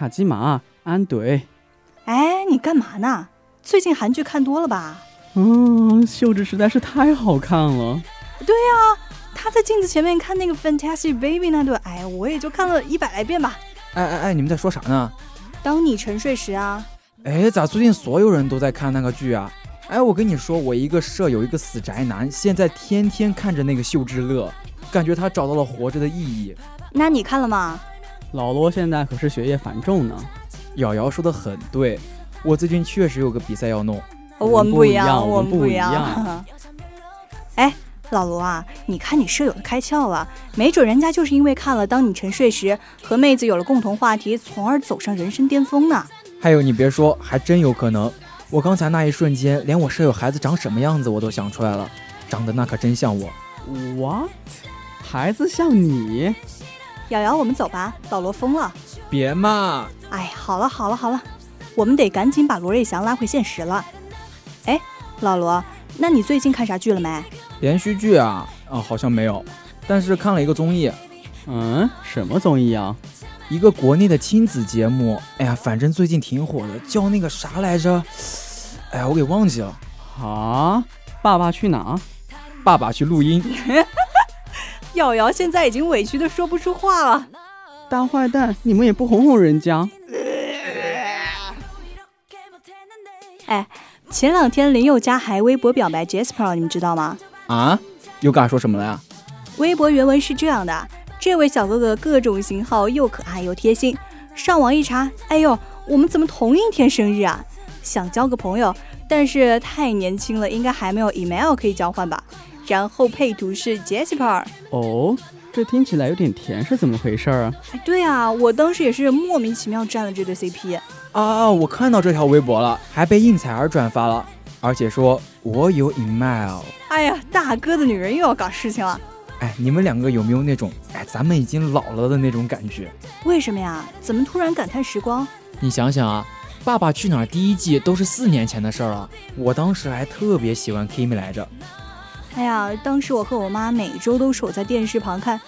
卡基玛，安怼。哎，你干嘛呢？最近韩剧看多了吧？嗯，秀智实在是太好看了。对呀，他在镜子前面看那个 Fantastic Baby 那段，哎，我也就看了一百来遍吧。哎哎哎，你们在说啥呢？当你沉睡时啊。哎，咋最近所有人都在看那个剧啊？哎，我跟你说，我一个舍友，一个死宅男，现在天天看着那个秀智乐，感觉他找到了活着的意义。那你看了吗？老罗现在可是学业繁重呢。瑶瑶说的很对，我最近确实有个比赛要弄。我们不一样，我们不一样。哎，老罗啊，你看你舍友的开窍了，没准人家就是因为看了《当你沉睡时》，和妹子有了共同话题，从而走上人生巅峰呢。还有，你别说，还真有可能。我刚才那一瞬间，连我舍友孩子长什么样子我都想出来了，长得那可真像我。What？孩子像你？瑶瑶，我们走吧，老罗疯了。别嘛！哎，好了好了好了，我们得赶紧把罗瑞祥拉回现实了。哎，老罗，那你最近看啥剧了没？连续剧啊？啊，好像没有，但是看了一个综艺。嗯，什么综艺啊？一个国内的亲子节目。哎呀，反正最近挺火的，叫那个啥来着？哎呀，我给忘记了。啊？爸爸去哪儿？爸爸去录音。瑶瑶现在已经委屈的说不出话了。大坏蛋，你们也不哄哄人家。哎，前两天林宥嘉还微博表白 Jasper，你们知道吗？啊？又干说什么了呀？微博原文是这样的：这位小哥哥各种型号又可爱又贴心。上网一查，哎呦，我们怎么同一天生日啊？想交个朋友，但是太年轻了，应该还没有 email 可以交换吧？然后配图是 Jasper。哦，这听起来有点甜，是怎么回事啊？哎，对啊，我当时也是莫名其妙站了这对 CP。啊，我看到这条微博了，还被应采儿转发了，而且说我有 email。哎呀，大哥的女人又要搞事情了。哎，你们两个有没有那种哎，咱们已经老了的那种感觉？为什么呀？怎么突然感叹时光？你想想啊，《爸爸去哪儿》第一季都是四年前的事儿了，我当时还特别喜欢 Kimi 来着。哎呀，当时我和我妈每周都守在电视旁看，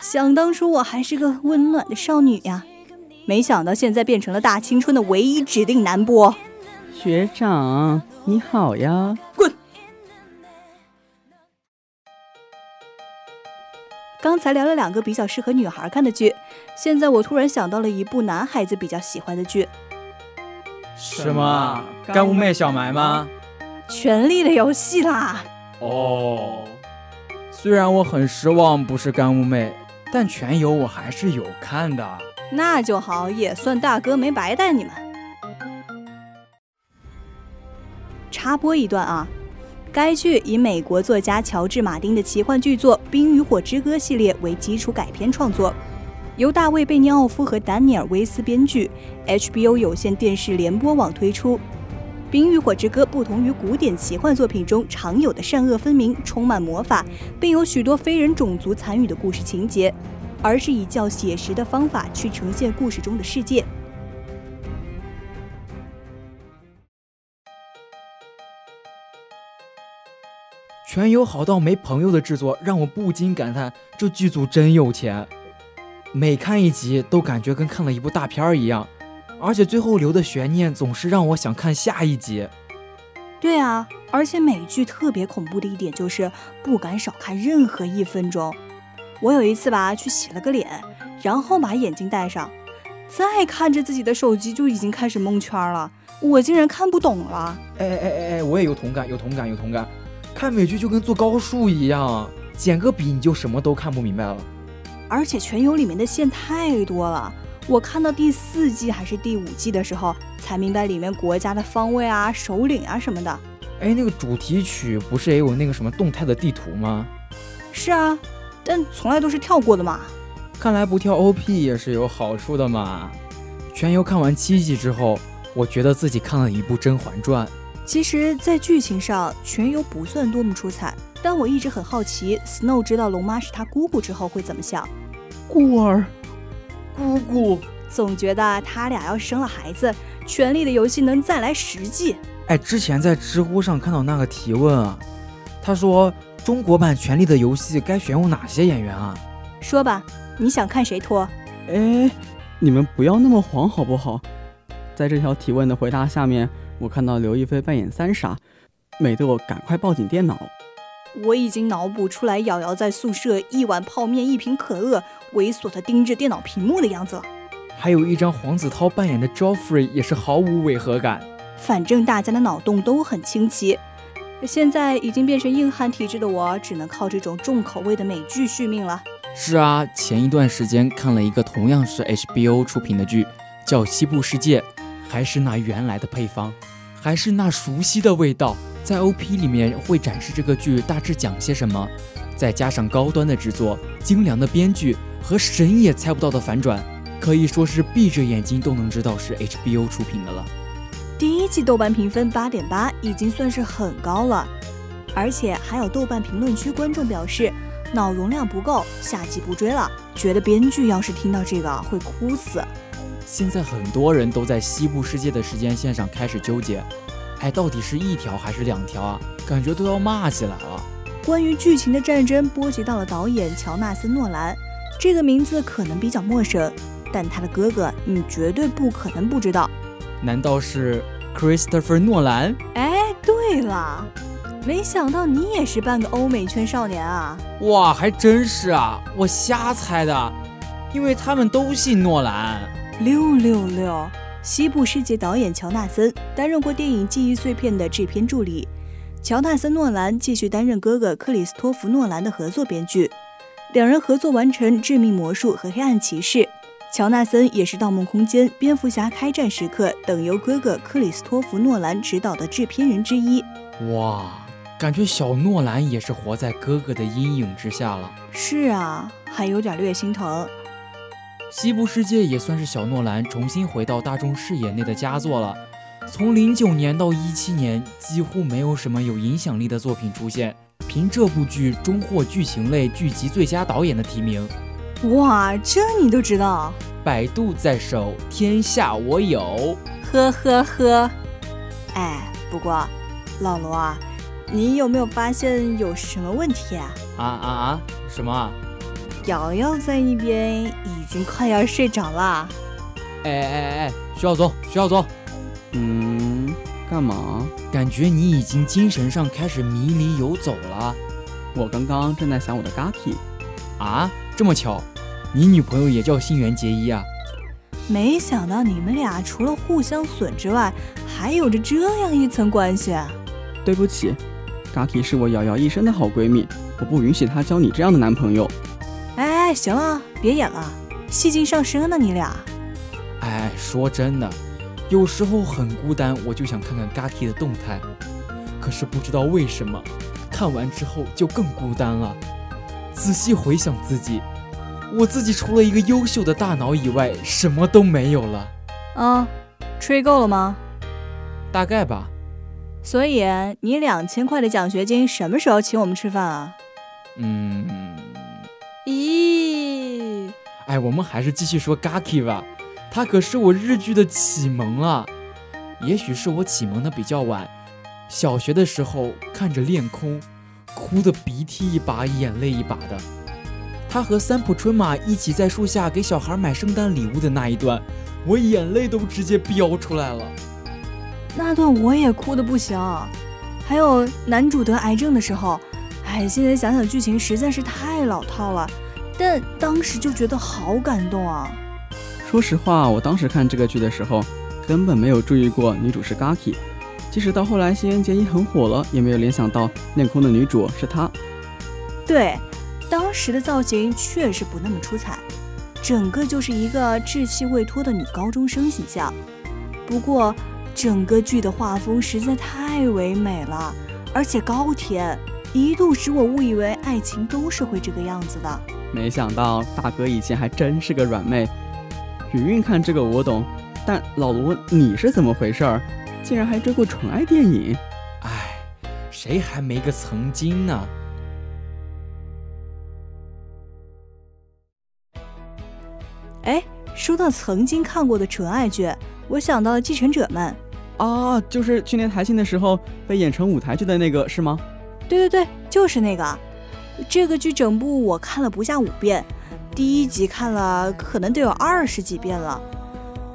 想当初我还是个温暖的少女呀，没想到现在变成了大青春的唯一指定男播。学长你好呀，滚！刚才聊了两个比较适合女孩看的剧，现在我突然想到了一部男孩子比较喜欢的剧。什么？干物妹小埋吗？权力的游戏啦！哦，虽然我很失望不是干物妹，但全游我还是有看的。那就好，也算大哥没白带你们。插播一段啊，该剧以美国作家乔治·马丁的奇幻巨作《冰与火之歌》系列为基础改编创作，由大卫·贝尼奥夫和丹尼尔·威斯编剧，HBO 有线电视联播网推出。《冰与火之歌》不同于古典奇幻作品中常有的善恶分明、充满魔法，并有许多非人种族参与的故事情节，而是以较写实的方法去呈现故事中的世界。全友好到没朋友的制作，让我不禁感叹：这剧组真有钱。每看一集，都感觉跟看了一部大片儿一样。而且最后留的悬念总是让我想看下一集。对啊，而且美剧特别恐怖的一点就是不敢少看任何一分钟。我有一次吧去洗了个脸，然后把眼镜戴上，再看着自己的手机就已经开始蒙圈了，我竟然看不懂了。哎哎哎哎，我也有同感，有同感，有同感。看美剧就跟做高数一样，捡个笔你就什么都看不明白了。而且全游里面的线太多了。我看到第四季还是第五季的时候，才明白里面国家的方位啊、首领啊什么的。哎，那个主题曲不是也有那个什么动态的地图吗？是啊，但从来都是跳过的嘛。看来不跳 OP 也是有好处的嘛。全游看完七季之后，我觉得自己看了一部《甄嬛传》。其实，在剧情上，全游不算多么出彩，但我一直很好奇，Snow 知道龙妈是他姑姑之后会怎么想。孤儿。姑姑总觉得他俩要生了孩子，《权力的游戏》能再来十季。哎，之前在知乎上看到那个提问啊，他说中国版《权力的游戏》该选用哪些演员啊？说吧，你想看谁脱？哎，你们不要那么黄好不好？在这条提问的回答下面，我看到刘亦菲扮演三傻，美得我赶快抱紧电脑。我已经脑补出来，瑶瑶在宿舍一碗泡面一瓶可乐，猥琐的盯着电脑屏幕的样子了。还有一张黄子韬扮演的 Joffrey 也是毫无违和感。反正大家的脑洞都很清奇。现在已经变成硬汉体质的我，只能靠这种重口味的美剧续命了。是啊，前一段时间看了一个同样是 HBO 出品的剧，叫《西部世界》，还是那原来的配方，还是那熟悉的味道。在 OP 里面会展示这个剧大致讲些什么，再加上高端的制作、精良的编剧和神也猜不到的反转，可以说是闭着眼睛都能知道是 HBO 出品的了。第一季豆瓣评分八点八，已经算是很高了，而且还有豆瓣评论区观众表示脑容量不够，下季不追了，觉得编剧要是听到这个会哭死。现在很多人都在西部世界的时间线上开始纠结。哎，到底是一条还是两条啊？感觉都要骂起来了。关于剧情的战争波及到了导演乔纳森·诺兰，这个名字可能比较陌生，但他的哥哥你绝对不可能不知道。难道是 Christopher 诺兰？哎，对了，没想到你也是半个欧美圈少年啊！哇，还真是啊，我瞎猜的，因为他们都姓诺兰。六六六。西部世界导演乔纳森担任过电影《记忆碎片》的制片助理，乔纳森·诺兰继续担任哥哥克里斯托弗·诺兰的合作编剧，两人合作完成《致命魔术》和《黑暗骑士》。乔纳森也是《盗梦空间》《蝙蝠侠：开战时刻》等由哥哥克里斯托弗·诺兰执导的制片人之一。哇，感觉小诺兰也是活在哥哥的阴影之下了。是啊，还有点略心疼。西部世界也算是小诺兰重新回到大众视野内的佳作了。从零九年到一七年，几乎没有什么有影响力的作品出现。凭这部剧终获剧情类剧集最佳导演的提名。哇，这你都知道？百度在手，天下我有。呵呵呵。哎，不过，老罗啊，你有没有发现有什么问题啊？啊啊啊！什么？瑶瑶在一边已经快要睡着了。哎哎哎，徐耀宗，徐耀宗，嗯，干嘛？感觉你已经精神上开始迷离游走了。我刚刚正在想我的 Gaki。啊，这么巧，你女朋友也叫新垣结衣啊？没想到你们俩除了互相损之外，还有着这样一层关系。对不起，Gaki 是我瑶瑶一生的好闺蜜，我不允许她交你这样的男朋友。哎，行了，别演了，戏精上身呢你俩。哎，说真的，有时候很孤单，我就想看看 Gaki 的动态。可是不知道为什么，看完之后就更孤单了。仔细回想自己，我自己除了一个优秀的大脑以外，什么都没有了。啊，吹够了吗？大概吧。所以你两千块的奖学金什么时候请我们吃饭啊？嗯，咦，哎，我们还是继续说 Gaki 吧，他可是我日剧的启蒙啊。也许是我启蒙的比较晚，小学的时候看着恋空，哭的鼻涕一把眼泪一把的。他和三浦春马一起在树下给小孩买圣诞礼物的那一段，我眼泪都直接飙出来了。那段我也哭的不行。还有男主得癌症的时候，哎，现在想想剧情实在是太老套了，但当时就觉得好感动啊。说实话，我当时看这个剧的时候。根本没有注意过女主是 Gaki，即使到后来新垣结衣很火了，也没有联想到恋空的女主是她。对，当时的造型确实不那么出彩，整个就是一个稚气未脱的女高中生形象。不过，整个剧的画风实在太唯美了，而且高甜，一度使我误以为爱情都是会这个样子的。没想到大哥以前还真是个软妹。云云看这个我懂。但老卢，你是怎么回事儿？竟然还追过纯爱电影？哎，谁还没个曾经呢？哎，说到曾经看过的纯爱剧，我想到了《继承者们》啊，就是去年台庆的时候被演成舞台剧的那个是吗？对对对，就是那个。这个剧整部我看了不下五遍，第一集看了可能得有二十几遍了。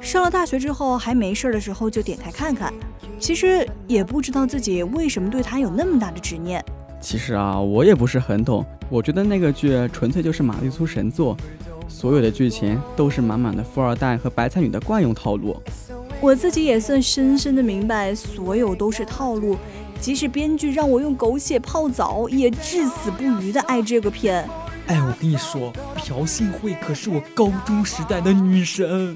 上了大学之后，还没事的时候就点开看看，其实也不知道自己为什么对他有那么大的执念。其实啊，我也不是很懂，我觉得那个剧纯粹就是玛丽苏神作，所有的剧情都是满满的富二代和白菜女的惯用套路。我自己也算深深的明白，所有都是套路，即使编剧让我用狗血泡澡，也至死不渝的爱这个片。哎，我跟你说，朴信惠可是我高中时代的女神。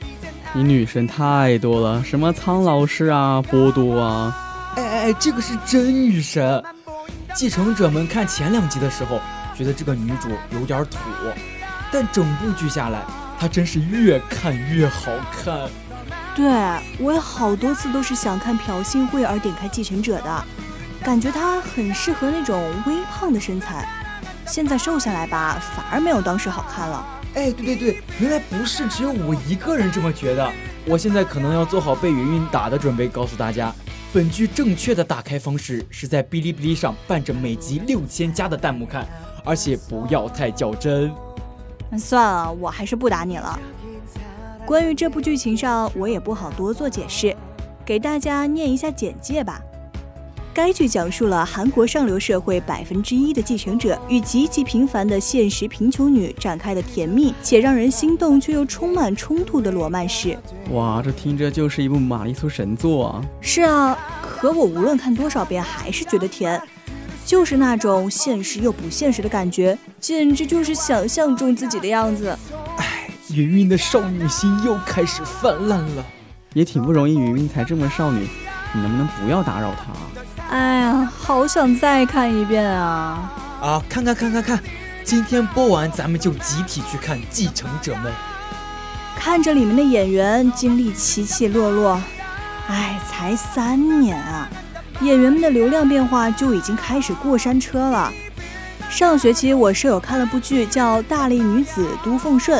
你女神太多了，什么苍老师啊，波多啊，哎哎哎，这个是真女神。继承者们看前两集的时候，觉得这个女主有点土，但整部剧下来，她真是越看越好看。对我也好多次都是想看朴信惠而点开继承者的，感觉她很适合那种微胖的身材，现在瘦下来吧，反而没有当时好看了。哎，对对对，原来不是只有我一个人这么觉得。我现在可能要做好被云云打的准备，告诉大家，本剧正确的打开方式是在哔哩哔哩上伴着每集六千加的弹幕看，而且不要太较真。那算了，我还是不打你了。关于这部剧情上，我也不好多做解释，给大家念一下简介吧。该剧讲述了韩国上流社会百分之一的继承者与极其平凡的现实贫穷女展开的甜蜜且让人心动却又充满冲突的罗曼史。哇，这听着就是一部玛丽苏神作啊！是啊，可我无论看多少遍还是觉得甜，就是那种现实又不现实的感觉，简直就是想象中自己的样子。哎，云云的少女心又开始泛滥了，也挺不容易，云云才这么少女，你能不能不要打扰她？哎呀，好想再看一遍啊！啊，看看看看看，今天播完咱们就集体去看《继承者们》。看着里面的演员经历起起落落，哎，才三年啊，演员们的流量变化就已经开始过山车了。上学期我舍友看了部剧叫《大力女子都奉顺》，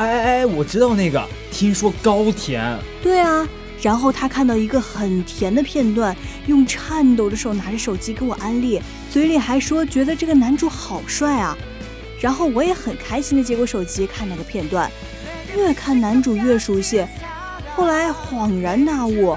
哎哎哎，我知道那个，听说高甜。对啊。然后他看到一个很甜的片段，用颤抖的手拿着手机给我安利，嘴里还说觉得这个男主好帅啊。然后我也很开心的接过手机看那个片段，越看男主越熟悉。后来恍然大悟，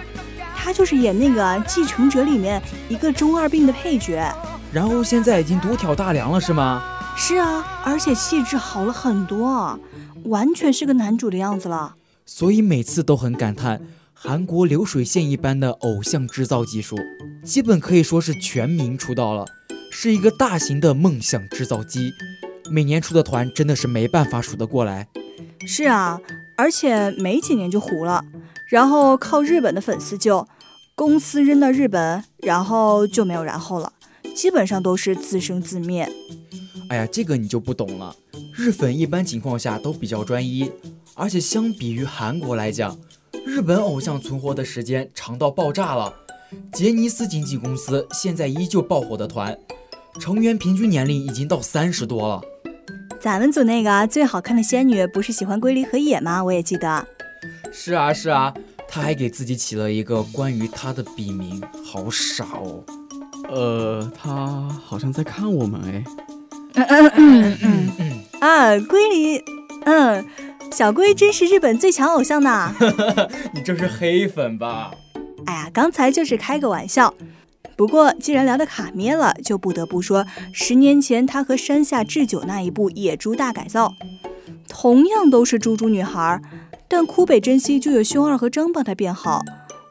他就是演那个《继承者》里面一个中二病的配角。然后现在已经独挑大梁了是吗？是啊，而且气质好了很多，完全是个男主的样子了。所以每次都很感叹。韩国流水线一般的偶像制造技术，基本可以说是全民出道了，是一个大型的梦想制造机。每年出的团真的是没办法数得过来。是啊，而且没几年就糊了，然后靠日本的粉丝救，公司扔到日本，然后就没有然后了，基本上都是自生自灭。哎呀，这个你就不懂了。日粉一般情况下都比较专一，而且相比于韩国来讲。日本偶像存活的时间长到爆炸了，杰尼斯经纪公司现在依旧爆火的团，成员平均年龄已经到三十多了。咱们组那个最好看的仙女不是喜欢龟梨和野吗？我也记得。是啊是啊，他还给自己起了一个关于他的笔名，好傻哦。呃，他好像在看我们哎。嗯嗯嗯嗯嗯啊，龟梨，嗯，小龟真是日本最强偶像呢。你这是黑粉吧？哎呀，刚才就是开个玩笑。不过，既然聊到卡咩了，就不得不说，十年前他和山下智久那一部《野猪大改造》，同样都是猪猪女孩，但枯北真希就有凶二和张帮他变好，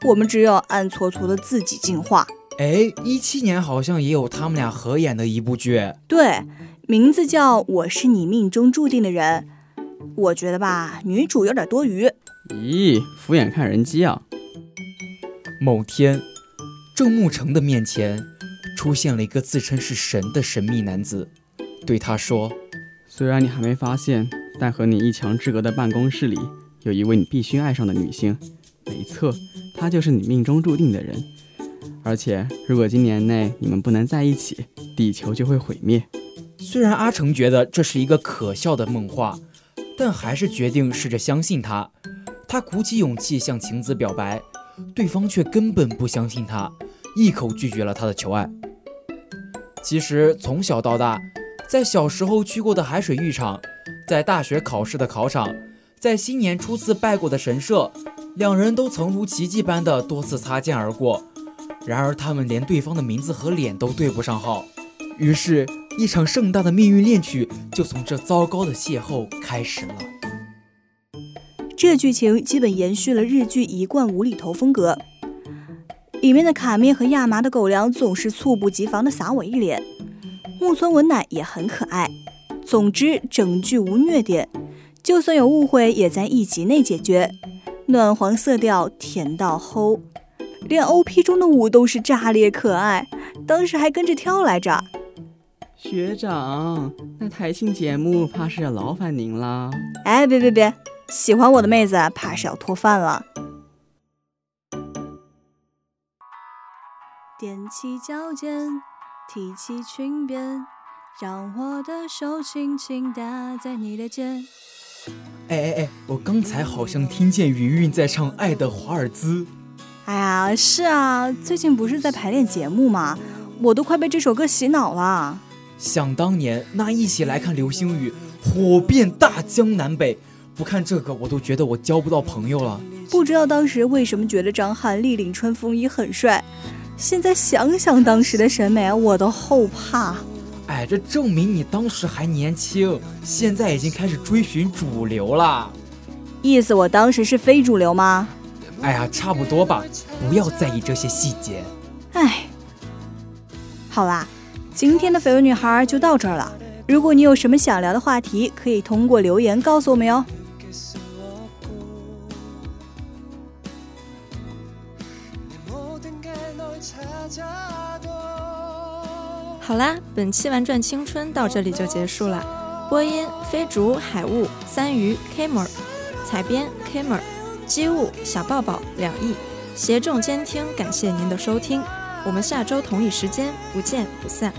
我们只有暗搓搓的自己进化。哎，一七年好像也有他们俩合演的一部剧，对，名字叫《我是你命中注定的人》。我觉得吧，女主有点多余。咦，敷衍看人机啊！某天。郑沐橙的面前出现了一个自称是神的神秘男子，对他说：“虽然你还没发现，但和你一墙之隔的办公室里有一位你必须爱上的女性。没错，她就是你命中注定的人。而且，如果今年内你们不能在一起，地球就会毁灭。”虽然阿成觉得这是一个可笑的梦话，但还是决定试着相信他。他鼓起勇气向晴子表白。对方却根本不相信他，一口拒绝了他的求爱。其实从小到大，在小时候去过的海水浴场，在大学考试的考场，在新年初次拜过的神社，两人都曾如奇迹般的多次擦肩而过。然而他们连对方的名字和脸都对不上号，于是，一场盛大的命运恋曲就从这糟糕的邂逅开始了。这剧情基本延续了日剧一贯无厘头风格，里面的卡面和亚麻的狗粮总是猝不及防的撒我一脸，木村文乃也很可爱。总之，整剧无虐点，就算有误会也在一集内解决。暖黄色调，甜到齁，连 OP 中的舞都是炸裂可爱，当时还跟着跳来着。学长，那台庆节目怕是要劳烦您啦。哎，别别别！喜欢我的妹子，怕是要脱饭了。踮起脚尖，提起裙边，让我的手轻轻搭在你的肩。哎哎哎，我刚才好像听见云云在唱《爱的华尔兹》。哎呀，是啊，最近不是在排练节目吗？我都快被这首歌洗脑了。想当年，那一起来看流星雨，火遍大江南北。不看这个，我都觉得我交不到朋友了。不知道当时为什么觉得张翰立领穿风衣很帅，现在想想当时的审美，我都后怕。哎，这证明你当时还年轻，现在已经开始追寻主流了。意思我当时是非主流吗？哎呀，差不多吧。不要在意这些细节。哎，好啦，今天的绯闻女孩就到这儿了。如果你有什么想聊的话题，可以通过留言告诉我们哟。好啦，本期《玩转青春》到这里就结束了。播音：飞竹、海雾、三鱼、Kamer；采编：Kamer；机务：小抱抱、两亿；协众监听，感谢您的收听。我们下周同一时间不见不散。